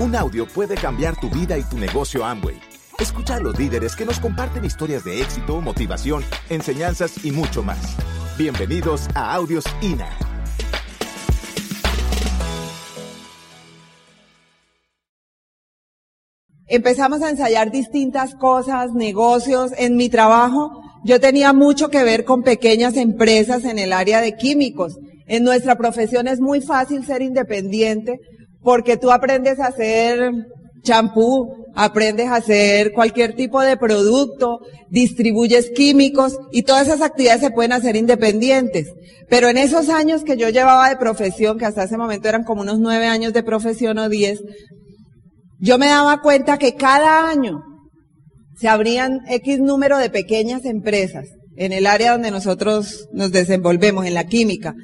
Un audio puede cambiar tu vida y tu negocio Amway. Escucha a los líderes que nos comparten historias de éxito, motivación, enseñanzas y mucho más. Bienvenidos a Audios INA. Empezamos a ensayar distintas cosas, negocios. En mi trabajo yo tenía mucho que ver con pequeñas empresas en el área de químicos. En nuestra profesión es muy fácil ser independiente porque tú aprendes a hacer champú, aprendes a hacer cualquier tipo de producto, distribuyes químicos y todas esas actividades se pueden hacer independientes. Pero en esos años que yo llevaba de profesión, que hasta ese momento eran como unos nueve años de profesión o diez, yo me daba cuenta que cada año se abrían X número de pequeñas empresas en el área donde nosotros nos desenvolvemos, en la química.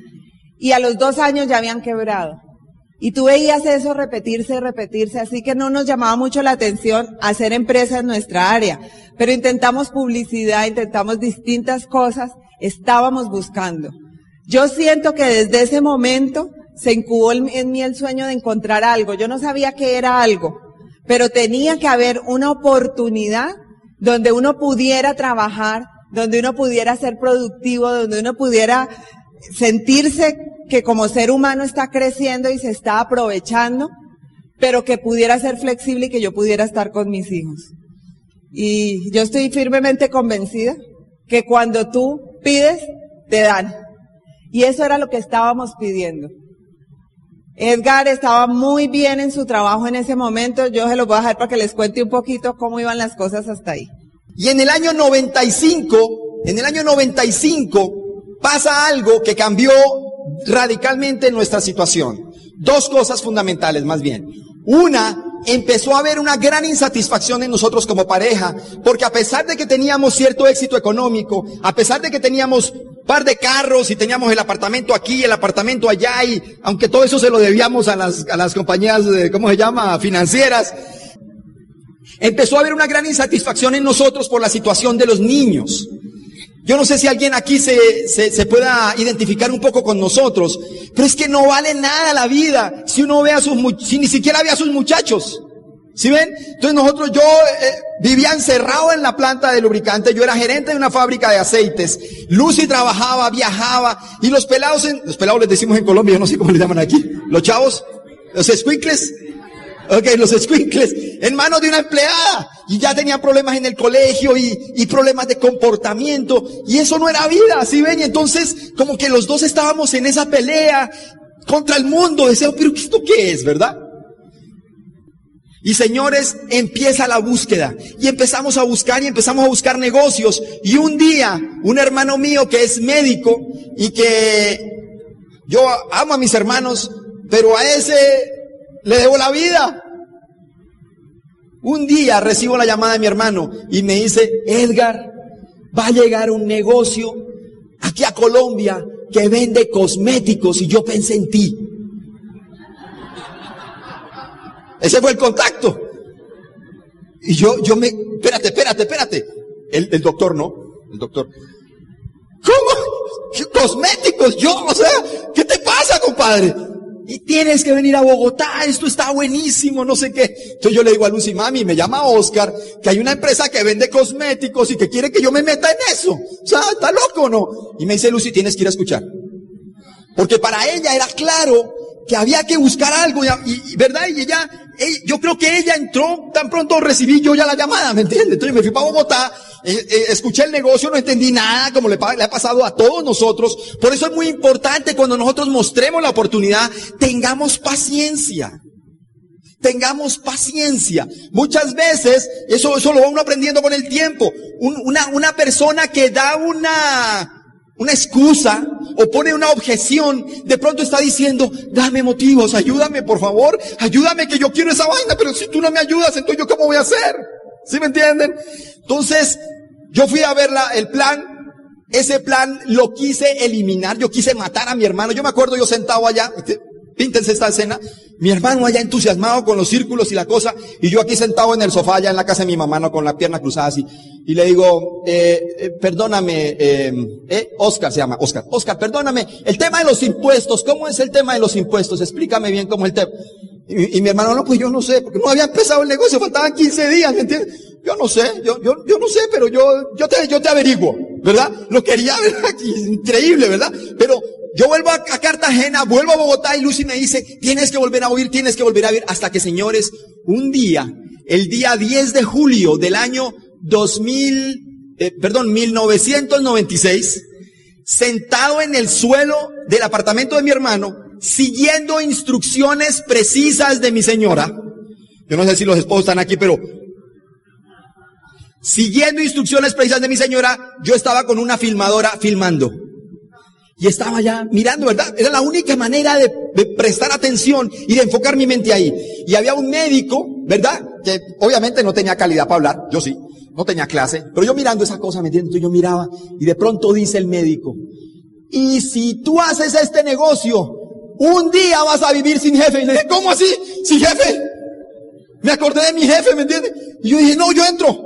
Y a los dos años ya habían quebrado. Y tú veías eso repetirse, repetirse, así que no nos llamaba mucho la atención hacer empresa en nuestra área. Pero intentamos publicidad, intentamos distintas cosas, estábamos buscando. Yo siento que desde ese momento se incubó en mí el sueño de encontrar algo. Yo no sabía qué era algo, pero tenía que haber una oportunidad donde uno pudiera trabajar, donde uno pudiera ser productivo, donde uno pudiera sentirse que como ser humano está creciendo y se está aprovechando, pero que pudiera ser flexible y que yo pudiera estar con mis hijos. Y yo estoy firmemente convencida que cuando tú pides, te dan. Y eso era lo que estábamos pidiendo. Edgar estaba muy bien en su trabajo en ese momento. Yo se lo voy a dejar para que les cuente un poquito cómo iban las cosas hasta ahí. Y en el año 95, en el año 95, pasa algo que cambió radicalmente nuestra situación. Dos cosas fundamentales, más bien. Una, empezó a haber una gran insatisfacción en nosotros como pareja, porque a pesar de que teníamos cierto éxito económico, a pesar de que teníamos par de carros y teníamos el apartamento aquí, el apartamento allá, y aunque todo eso se lo debíamos a las, a las compañías, ¿cómo se llama?, financieras, empezó a haber una gran insatisfacción en nosotros por la situación de los niños. Yo no sé si alguien aquí se, se, pueda identificar un poco con nosotros, pero es que no vale nada la vida si uno ve a sus, si ni siquiera ve a sus muchachos. ¿Sí ven? Entonces nosotros, yo eh, vivía encerrado en la planta de lubricante, yo era gerente de una fábrica de aceites. Lucy trabajaba, viajaba, y los pelados, en, los pelados les decimos en Colombia, yo no sé cómo le llaman aquí, los chavos, los squinkles, Ok, los squinkles en manos de una empleada. Y ya tenían problemas en el colegio y, y, problemas de comportamiento. Y eso no era vida, ¿sí ven? Y entonces, como que los dos estábamos en esa pelea contra el mundo. Decíamos, pero ¿esto qué es, verdad? Y señores, empieza la búsqueda. Y empezamos a buscar y empezamos a buscar negocios. Y un día, un hermano mío que es médico y que yo amo a mis hermanos, pero a ese le debo la vida. Un día recibo la llamada de mi hermano y me dice, Edgar, va a llegar un negocio aquí a Colombia que vende cosméticos y yo pensé en ti. Ese fue el contacto. Y yo, yo me, espérate, espérate, espérate. El, el doctor no, el doctor. ¿Cómo? ¿Cosméticos? Yo, o sea, ¿qué te pasa, compadre? Y tienes que venir a Bogotá, esto está buenísimo, no sé qué. Entonces yo le digo a Lucy, mami, me llama Oscar, que hay una empresa que vende cosméticos y que quiere que yo me meta en eso. O sea, está loco, ¿no? Y me dice Lucy, tienes que ir a escuchar. Porque para ella era claro que había que buscar algo, y, ¿verdad? Y ella, yo creo que ella entró, tan pronto recibí yo ya la llamada, ¿me entiendes? Entonces me fui para Bogotá, eh, eh, escuché el negocio, no entendí nada, como le, le ha pasado a todos nosotros. Por eso es muy importante cuando nosotros mostremos la oportunidad, tengamos paciencia. Tengamos paciencia. Muchas veces, eso, eso lo va uno aprendiendo con el tiempo. una, una persona que da una, una excusa o pone una objeción, de pronto está diciendo, dame motivos, ayúdame por favor, ayúdame que yo quiero esa vaina, pero si tú no me ayudas, entonces yo cómo voy a hacer? ¿Sí me entienden? Entonces, yo fui a ver el plan, ese plan lo quise eliminar, yo quise matar a mi hermano, yo me acuerdo yo sentado allá, Píntense esta escena. Mi hermano allá entusiasmado con los círculos y la cosa, y yo aquí sentado en el sofá allá en la casa de mi mamá, ¿no? con la pierna cruzada así. Y le digo, eh, eh perdóname, eh, eh, Oscar se llama, Oscar, Oscar, perdóname, el tema de los impuestos, ¿cómo es el tema de los impuestos? Explícame bien cómo es el tema. Y, mi hermano, no, pues yo no sé, porque no había empezado el negocio, faltaban 15 días, ¿me entiendes? Yo no sé, yo, yo, yo no sé, pero yo, yo te, yo te averiguo, ¿verdad? Lo quería ver aquí, increíble, ¿verdad? Pero yo vuelvo a, Cartagena, vuelvo a Bogotá y Lucy me dice, tienes que volver a oír, tienes que volver a ver, hasta que señores, un día, el día 10 de julio del año 2000, eh, perdón, 1996, sentado en el suelo del apartamento de mi hermano, siguiendo instrucciones precisas de mi señora. Yo no sé si los esposos están aquí, pero siguiendo instrucciones precisas de mi señora, yo estaba con una filmadora filmando. Y estaba ya mirando, ¿verdad? Era la única manera de, prestar atención y de enfocar mi mente ahí. Y había un médico, ¿verdad? Que obviamente no tenía calidad para hablar, yo sí, no tenía clase, pero yo mirando esa cosa, ¿me entiendes? Yo miraba y de pronto dice el médico, y si tú haces este negocio, un día vas a vivir sin jefe. Y le dije, ¿cómo así? ¿Sin jefe? Me acordé de mi jefe, ¿me entiendes? Y yo dije, no, yo entro.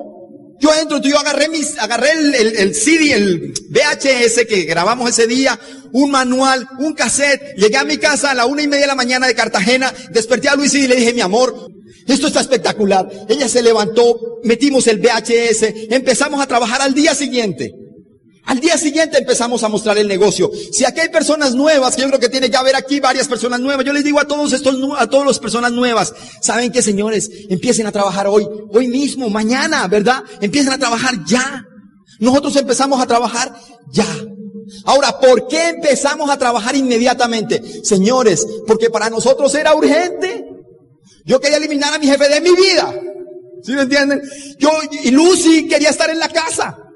Yo entro, yo agarré mis, agarré el, el, el, CD, el VHS que grabamos ese día, un manual, un cassette. Llegué a mi casa a la una y media de la mañana de Cartagena, desperté a Luis y le dije, mi amor, esto está espectacular. Ella se levantó, metimos el VHS, empezamos a trabajar al día siguiente. Al día siguiente empezamos a mostrar el negocio. Si aquí hay personas nuevas, que yo creo que tiene que haber aquí varias personas nuevas, yo les digo a todos estos, a todas las personas nuevas, saben que señores, empiecen a trabajar hoy, hoy mismo, mañana, ¿verdad? Empiecen a trabajar ya. Nosotros empezamos a trabajar ya. Ahora, ¿por qué empezamos a trabajar inmediatamente? Señores, porque para nosotros era urgente. Yo quería eliminar a mi jefe de mi vida. ¿Sí me entienden? Yo y Lucy quería estar en la casa.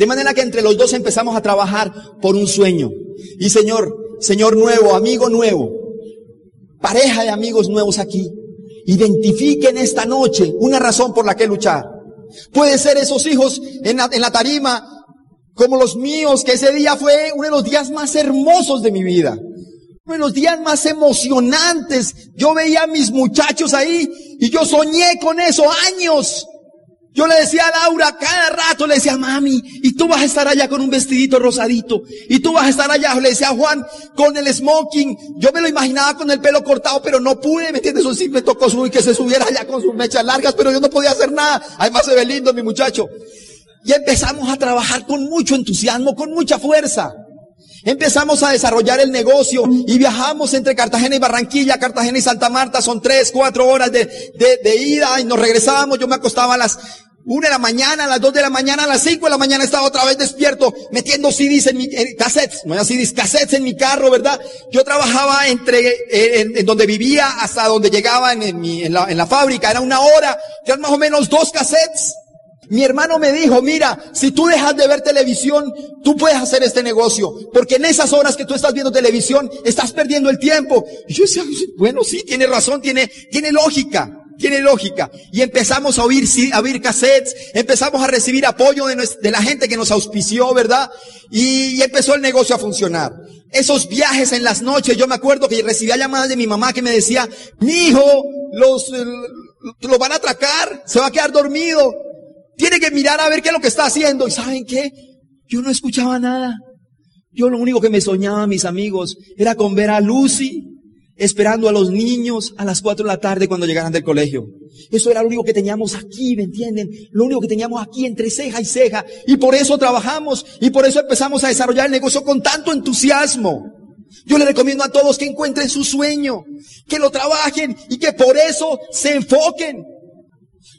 De manera que entre los dos empezamos a trabajar por un sueño. Y Señor, Señor nuevo, amigo nuevo, pareja de amigos nuevos aquí, identifiquen esta noche una razón por la que luchar. Puede ser esos hijos en la, en la tarima como los míos, que ese día fue uno de los días más hermosos de mi vida. Uno de los días más emocionantes. Yo veía a mis muchachos ahí y yo soñé con eso años. Yo le decía a Laura cada rato, le decía, mami, y tú vas a estar allá con un vestidito rosadito, y tú vas a estar allá, le decía a Juan, con el smoking. Yo me lo imaginaba con el pelo cortado, pero no pude, ¿me entiendes? Eso sí me tocó que se subiera allá con sus mechas largas, pero yo no podía hacer nada. Además se ve lindo mi muchacho. Y empezamos a trabajar con mucho entusiasmo, con mucha fuerza. Empezamos a desarrollar el negocio y viajamos entre Cartagena y Barranquilla, Cartagena y Santa Marta, son tres, cuatro horas de, de, ida y nos regresábamos. Yo me acostaba a las una de la mañana, a las dos de la mañana, a las cinco de la mañana estaba otra vez despierto, metiendo CDs en mi, cassettes, no era CDs, cassettes en mi carro, ¿verdad? Yo trabajaba entre, en, donde vivía hasta donde llegaba en, mi, en, la, en la fábrica, era una hora, eran más o menos dos cassettes. Mi hermano me dijo, mira, si tú dejas de ver televisión, tú puedes hacer este negocio, porque en esas horas que tú estás viendo televisión, estás perdiendo el tiempo. Y yo decía, bueno, sí, tiene razón, tiene, tiene lógica. Tiene lógica. Y empezamos a oír, a oír cassettes, empezamos a recibir apoyo de, de la gente que nos auspició, ¿verdad? Y, y, empezó el negocio a funcionar. Esos viajes en las noches, yo me acuerdo que recibía llamadas de mi mamá que me decía, mi hijo, los, lo van a atracar, se va a quedar dormido, tiene que mirar a ver qué es lo que está haciendo. ¿Y saben qué? Yo no escuchaba nada. Yo lo único que me soñaba, mis amigos, era con ver a Lucy esperando a los niños a las cuatro de la tarde cuando llegaran del colegio. Eso era lo único que teníamos aquí, ¿me entienden? Lo único que teníamos aquí entre ceja y ceja. Y por eso trabajamos y por eso empezamos a desarrollar el negocio con tanto entusiasmo. Yo le recomiendo a todos que encuentren su sueño, que lo trabajen y que por eso se enfoquen.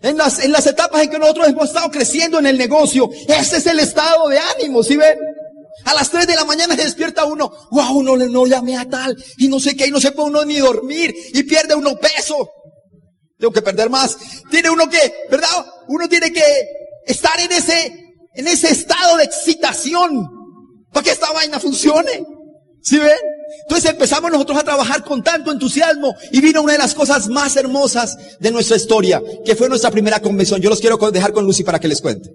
En las, en las etapas en que nosotros hemos estado creciendo en el negocio, ese es el estado de ánimo, ¿sí ven? A las 3 de la mañana se despierta uno, wow, no, no llamé a tal, y no sé qué, y no se puede uno ni dormir, y pierde uno peso. Tengo que perder más. Tiene uno que, ¿verdad? Uno tiene que estar en ese, en ese estado de excitación para que esta vaina funcione. ¿Sí ven? Entonces empezamos nosotros a trabajar con tanto entusiasmo y vino una de las cosas más hermosas de nuestra historia, que fue nuestra primera convención. Yo los quiero dejar con Lucy para que les cuente.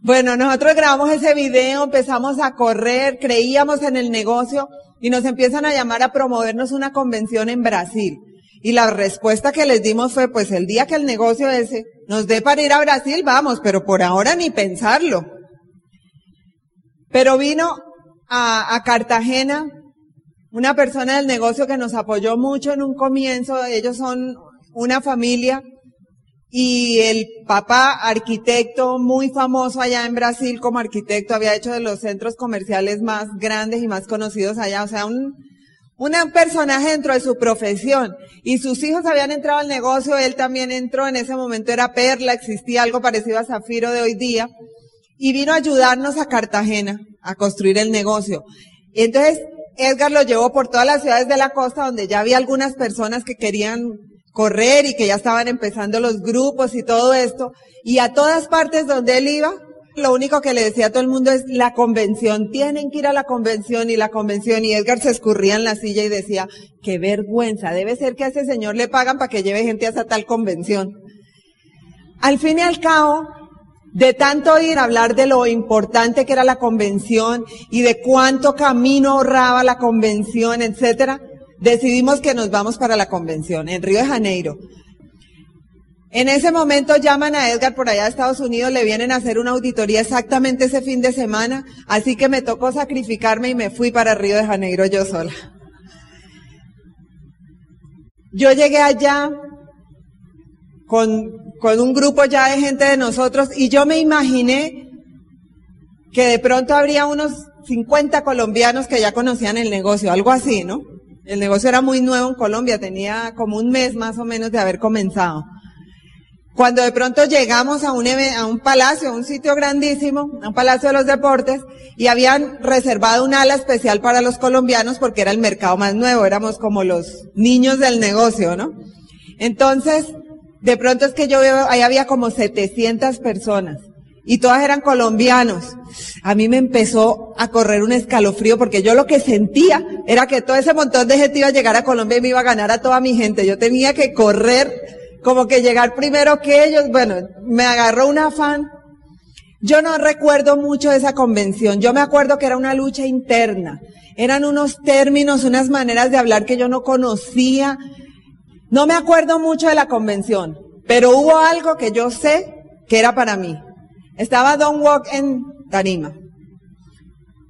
Bueno, nosotros grabamos ese video, empezamos a correr, creíamos en el negocio y nos empiezan a llamar a promovernos una convención en Brasil. Y la respuesta que les dimos fue, pues el día que el negocio ese nos dé para ir a Brasil, vamos, pero por ahora ni pensarlo. Pero vino a, a Cartagena una persona del negocio que nos apoyó mucho en un comienzo. Ellos son una familia y el papá, arquitecto muy famoso allá en Brasil como arquitecto, había hecho de los centros comerciales más grandes y más conocidos allá. O sea, un, un personaje dentro de su profesión. Y sus hijos habían entrado al negocio, él también entró, en ese momento era Perla, existía algo parecido a Zafiro de hoy día. Y vino a ayudarnos a Cartagena a construir el negocio. Entonces, Edgar lo llevó por todas las ciudades de la costa donde ya había algunas personas que querían correr y que ya estaban empezando los grupos y todo esto. Y a todas partes donde él iba, lo único que le decía a todo el mundo es la convención, tienen que ir a la convención y la convención. Y Edgar se escurría en la silla y decía, qué vergüenza, debe ser que a ese señor le pagan para que lleve gente a esa tal convención. Al fin y al cabo, de tanto a hablar de lo importante que era la convención y de cuánto camino ahorraba la convención, etcétera, decidimos que nos vamos para la convención en Río de Janeiro. En ese momento llaman a Edgar por allá de Estados Unidos, le vienen a hacer una auditoría exactamente ese fin de semana, así que me tocó sacrificarme y me fui para Río de Janeiro yo sola. Yo llegué allá con, con un grupo ya de gente de nosotros y yo me imaginé que de pronto habría unos 50 colombianos que ya conocían el negocio, algo así, ¿no? El negocio era muy nuevo en Colombia, tenía como un mes más o menos de haber comenzado. Cuando de pronto llegamos a un, a un palacio, a un sitio grandísimo, a un palacio de los deportes, y habían reservado un ala especial para los colombianos porque era el mercado más nuevo, éramos como los niños del negocio, ¿no? Entonces, de pronto es que yo veo, ahí había como 700 personas y todas eran colombianos. A mí me empezó a correr un escalofrío porque yo lo que sentía era que todo ese montón de gente iba a llegar a Colombia y me iba a ganar a toda mi gente. Yo tenía que correr como que llegar primero que ellos. Bueno, me agarró un afán. Yo no recuerdo mucho de esa convención. Yo me acuerdo que era una lucha interna. Eran unos términos, unas maneras de hablar que yo no conocía. No me acuerdo mucho de la convención, pero hubo algo que yo sé que era para mí. Estaba Don Walk en Tarima.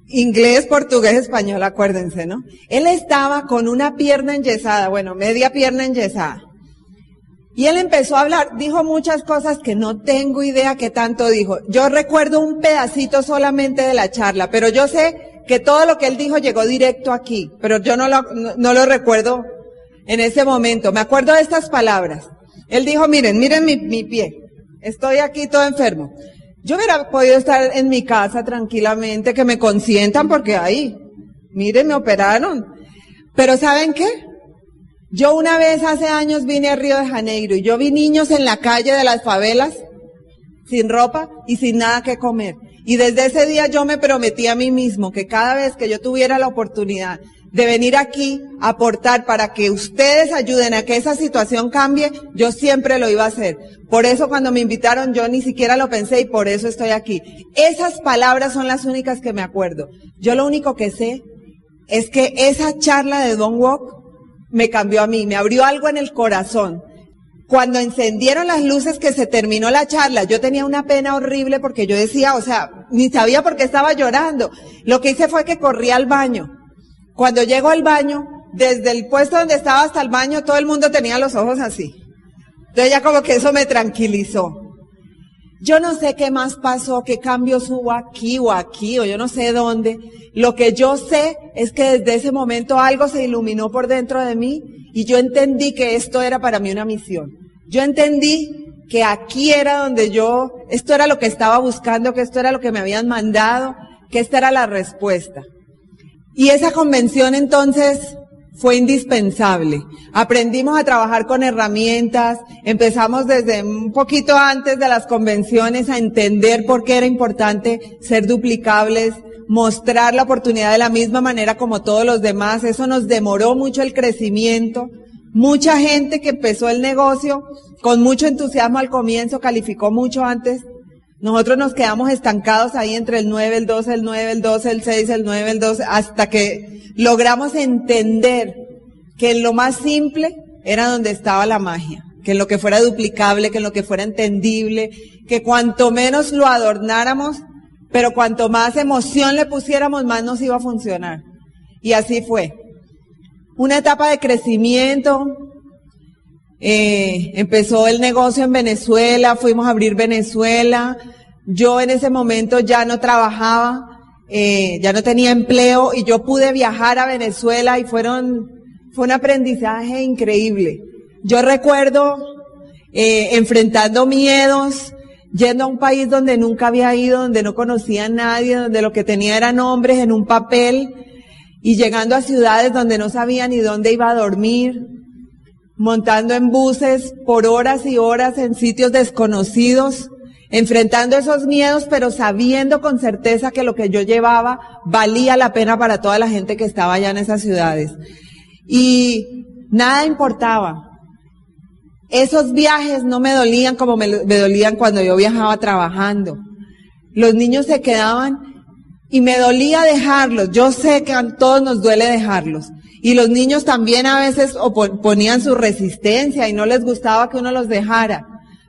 Inglés, portugués, español, acuérdense, ¿no? Él estaba con una pierna enyesada, bueno, media pierna enyesada. Y él empezó a hablar, dijo muchas cosas que no tengo idea qué tanto dijo. Yo recuerdo un pedacito solamente de la charla, pero yo sé que todo lo que él dijo llegó directo aquí, pero yo no lo, no, lo recuerdo en ese momento. Me acuerdo de estas palabras. Él dijo, miren, miren mi, pie. Estoy aquí todo enfermo. Yo hubiera podido estar en mi casa tranquilamente, que me consientan porque ahí, miren, me operaron. Pero ¿saben qué? Yo una vez hace años vine a Río de Janeiro y yo vi niños en la calle de las favelas sin ropa y sin nada que comer. Y desde ese día yo me prometí a mí mismo que cada vez que yo tuviera la oportunidad de venir aquí a aportar para que ustedes ayuden a que esa situación cambie, yo siempre lo iba a hacer. Por eso cuando me invitaron yo ni siquiera lo pensé y por eso estoy aquí. Esas palabras son las únicas que me acuerdo. Yo lo único que sé es que esa charla de Don Walk me cambió a mí, me abrió algo en el corazón. Cuando encendieron las luces que se terminó la charla, yo tenía una pena horrible porque yo decía, o sea, ni sabía por qué estaba llorando. Lo que hice fue que corrí al baño cuando llego al baño, desde el puesto donde estaba hasta el baño, todo el mundo tenía los ojos así. Entonces ya como que eso me tranquilizó. Yo no sé qué más pasó, qué cambios hubo aquí o aquí o yo no sé dónde. Lo que yo sé es que desde ese momento algo se iluminó por dentro de mí y yo entendí que esto era para mí una misión. Yo entendí que aquí era donde yo, esto era lo que estaba buscando, que esto era lo que me habían mandado, que esta era la respuesta. Y esa convención entonces fue indispensable. Aprendimos a trabajar con herramientas, empezamos desde un poquito antes de las convenciones a entender por qué era importante ser duplicables, mostrar la oportunidad de la misma manera como todos los demás. Eso nos demoró mucho el crecimiento. Mucha gente que empezó el negocio con mucho entusiasmo al comienzo calificó mucho antes nosotros nos quedamos estancados ahí entre el 9, el 12, el 9, el 12, el 6, el 9, el 12, hasta que logramos entender que en lo más simple era donde estaba la magia, que en lo que fuera duplicable, que en lo que fuera entendible, que cuanto menos lo adornáramos, pero cuanto más emoción le pusiéramos, más nos iba a funcionar. Y así fue. una etapa de crecimiento. Eh, empezó el negocio en Venezuela, fuimos a abrir Venezuela. Yo en ese momento ya no trabajaba, eh, ya no tenía empleo y yo pude viajar a Venezuela y fueron, fue un aprendizaje increíble. Yo recuerdo eh, enfrentando miedos, yendo a un país donde nunca había ido, donde no conocía a nadie, donde lo que tenía eran nombres en un papel, y llegando a ciudades donde no sabía ni dónde iba a dormir, montando en buses por horas y horas en sitios desconocidos, enfrentando esos miedos, pero sabiendo con certeza que lo que yo llevaba valía la pena para toda la gente que estaba allá en esas ciudades. Y nada importaba, esos viajes no me dolían como me, dolían cuando yo viajaba trabajando. Los niños se quedaban y me dolía dejarlos. Yo sé que a todos nos duele dejarlos. Y los niños también a veces ponían su resistencia y no les gustaba que uno los dejara.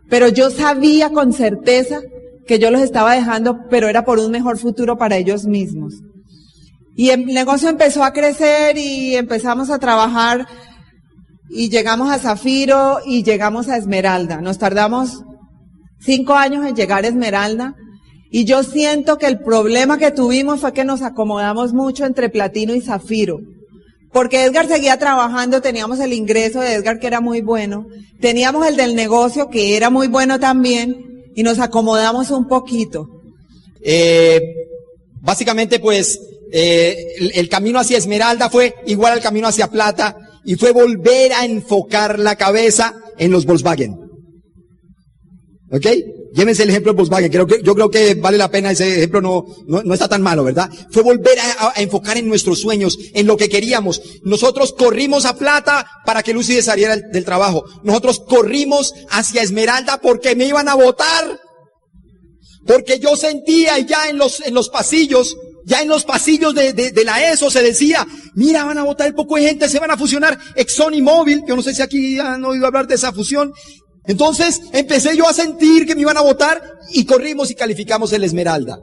Pero yo sabía con certeza que yo los estaba dejando, pero era por un mejor futuro para ellos mismos. Y el negocio empezó a crecer y empezamos a trabajar y llegamos a Zafiro y llegamos a Esmeralda. Nos tardamos cinco años en llegar a Esmeralda y yo siento que el problema que tuvimos fue que nos acomodamos mucho entre Platino y Zafiro. Porque Edgar seguía trabajando, teníamos el ingreso de Edgar que era muy bueno, teníamos el del negocio que era muy bueno también y nos acomodamos un poquito. Eh, básicamente pues eh, el camino hacia Esmeralda fue igual al camino hacia Plata y fue volver a enfocar la cabeza en los Volkswagen. ¿Ok? Llévense el ejemplo de Volkswagen. Creo que, yo creo que vale la pena ese ejemplo, no, no, está tan malo, ¿verdad? Fue volver a, enfocar en nuestros sueños, en lo que queríamos. Nosotros corrimos a plata para que Lucy saliera del trabajo. Nosotros corrimos hacia Esmeralda porque me iban a votar. Porque yo sentía ya en los, en los pasillos ya en los pasillos de, de, la ESO se decía, mira, van a votar el poco de gente, se van a fusionar Exxon y Móvil, yo no sé si aquí han oído hablar de esa fusión. Entonces empecé yo a sentir que me iban a votar y corrimos y calificamos el Esmeralda,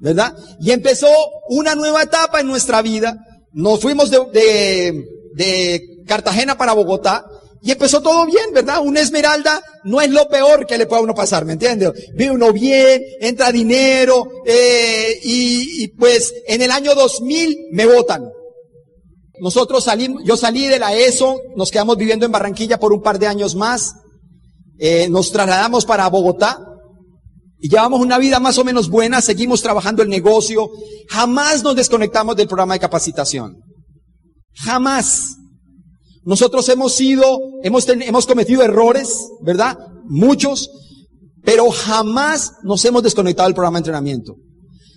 ¿verdad? Y empezó una nueva etapa en nuestra vida. Nos fuimos de, de, de Cartagena para Bogotá y empezó todo bien, ¿verdad? Una esmeralda no es lo peor que le pueda uno pasar, ¿me entiendes? Vive uno bien, entra dinero, eh, y, y, pues en el año 2000 me votan. Nosotros salimos, yo salí de la ESO, nos quedamos viviendo en Barranquilla por un par de años más, eh, nos trasladamos para Bogotá, y llevamos una vida más o menos buena, seguimos trabajando el negocio, jamás nos desconectamos del programa de capacitación. Jamás. Nosotros hemos sido, hemos, hemos cometido errores, ¿verdad? Muchos, pero jamás nos hemos desconectado del programa de entrenamiento.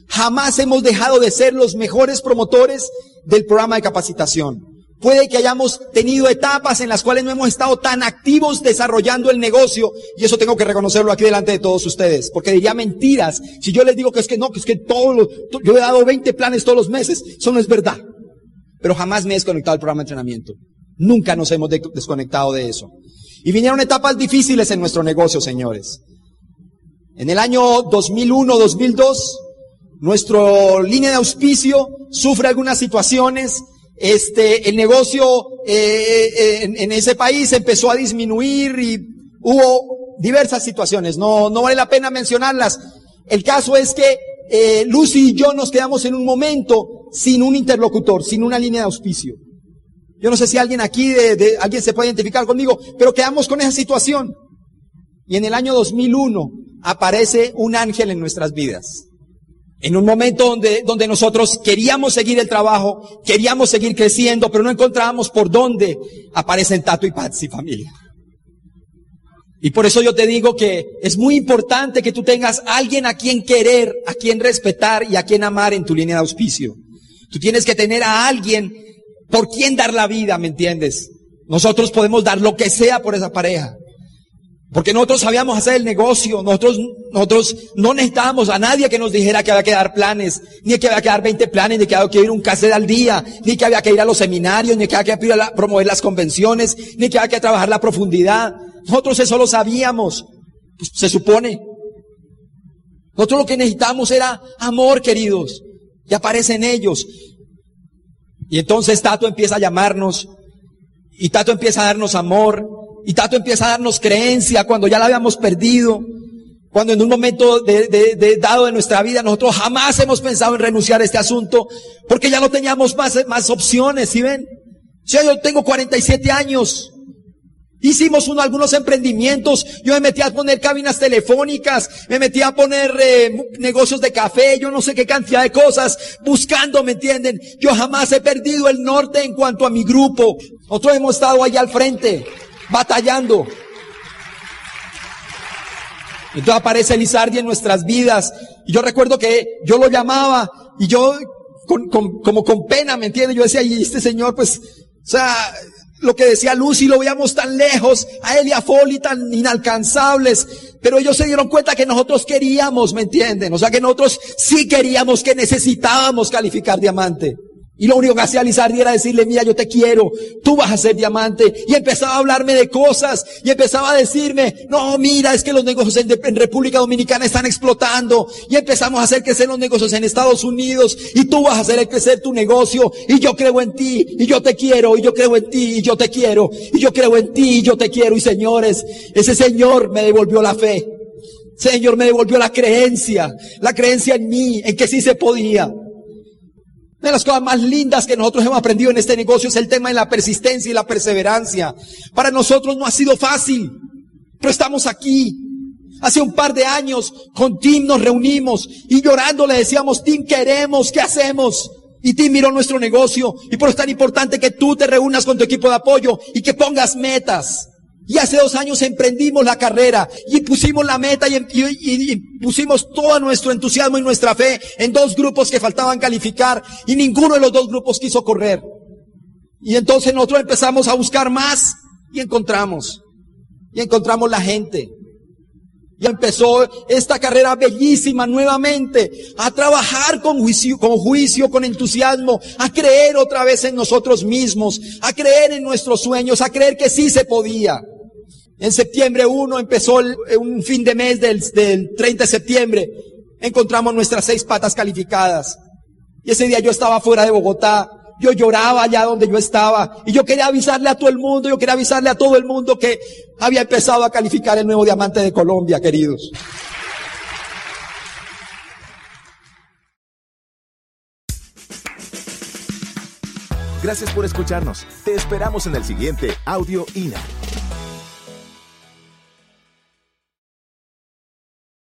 Jamás hemos dejado de ser los mejores promotores del programa de capacitación. Puede que hayamos tenido etapas en las cuales no hemos estado tan activos desarrollando el negocio, y eso tengo que reconocerlo aquí delante de todos ustedes, porque diría mentiras si yo les digo que es que no, que es que todos los, yo he dado 20 planes todos los meses, eso no es verdad. Pero jamás me he desconectado del programa de entrenamiento. Nunca nos hemos desconectado de eso. Y vinieron etapas difíciles en nuestro negocio, señores. En el año 2001, 2002, nuestro línea de auspicio sufre algunas situaciones. Este, el negocio eh, eh, en, ese país empezó a disminuir y hubo diversas situaciones. No, no vale la pena mencionarlas. El caso es que eh, Lucy y yo nos quedamos en un momento sin un interlocutor, sin una línea de auspicio. Yo no sé si alguien aquí, de, alguien se puede identificar conmigo, pero quedamos con esa situación. Y en el año 2001 aparece un ángel en nuestras vidas. En un momento donde, donde nosotros queríamos seguir el trabajo, queríamos seguir creciendo, pero no encontrábamos por dónde aparecen Tato y Patsy familia. Y por eso yo te digo que es muy importante que tú tengas alguien a quien querer, a quien respetar y a quien amar en tu línea de auspicio. Tú tienes que tener a alguien ¿Por quién dar la vida, me entiendes? Nosotros podemos dar lo que sea por esa pareja. Porque nosotros sabíamos hacer el negocio, nosotros, nosotros no necesitábamos a nadie que nos dijera que había que dar planes, ni que había que dar 20 planes, ni que había que ir un cassette al día, ni que había que ir a los seminarios, ni que había que promover las convenciones, ni que había que trabajar la profundidad. Nosotros eso lo sabíamos, pues, se supone. Nosotros lo que necesitamos era amor, queridos, y aparecen ellos. Y entonces Tato empieza a llamarnos Y Tato empieza a darnos amor. Y Tato empieza a darnos creencia cuando ya la habíamos perdido. Cuando en un momento de, dado de nuestra vida nosotros jamás hemos pensado en renunciar a este asunto porque ya no teníamos más, más opciones, ¿sí ven? Si yo tengo 47 años, Hicimos uno, algunos emprendimientos. Yo me metí a poner cabinas telefónicas, me metí a poner eh, negocios de café, yo no sé qué cantidad de cosas, buscando, ¿me entienden? Yo jamás he perdido el norte en cuanto a mi grupo. Nosotros hemos estado allá al frente, batallando. Entonces aparece Lizardi en nuestras vidas. Y yo recuerdo que yo lo llamaba y yo, con, como con pena, ¿me entienden? Yo decía, y este señor, pues, o sea, lo que decía Lucy, lo veíamos tan lejos, a él y a Foley tan inalcanzables, pero ellos se dieron cuenta que nosotros queríamos, ¿me entienden? O sea que nosotros sí queríamos, que necesitábamos calificar diamante. Y lo único que hacía Lizardi era decirle, mira, yo te quiero, tú vas a ser diamante. Y empezaba a hablarme de cosas, y empezaba a decirme, no, mira, es que los negocios en, República Dominicana están explotando. Y empezamos a hacer crecer los negocios en Estados Unidos, y tú vas a hacer crecer tu negocio, y yo creo en ti, y yo te quiero, y yo creo en ti, y yo te quiero, y yo creo en ti, y yo te quiero. Y señores, ese Señor me devolvió la fe. Señor me devolvió la creencia, la creencia en mí, en que sí se podía. Una de las cosas más lindas que nosotros hemos aprendido en este negocio es el tema de la persistencia y la perseverancia. Para nosotros no ha sido fácil, pero estamos aquí. Hace un par de años con Tim nos reunimos y llorando le decíamos, Tim, queremos, ¿qué hacemos? Y Tim miró nuestro negocio y por eso es tan importante que tú te reúnas con tu equipo de apoyo y que pongas metas. Y hace dos años emprendimos la carrera y pusimos la meta y, pusimos todo nuestro entusiasmo y nuestra fe en dos grupos que faltaban calificar y ninguno de los dos grupos quiso correr. Y entonces nosotros empezamos a buscar más y encontramos. Y encontramos la gente. Y empezó esta carrera bellísima nuevamente a trabajar con juicio, con juicio, con entusiasmo, a creer otra vez en nosotros mismos, a creer en nuestros sueños, a creer que sí se podía. En septiembre 1 empezó un fin de mes del, del 30 de septiembre. Encontramos nuestras seis patas calificadas. Y ese día yo estaba fuera de Bogotá. Yo lloraba allá donde yo estaba. Y yo quería avisarle a todo el mundo, yo quería avisarle a todo el mundo que había empezado a calificar el nuevo diamante de Colombia, queridos. Gracias por escucharnos. Te esperamos en el siguiente Audio INA.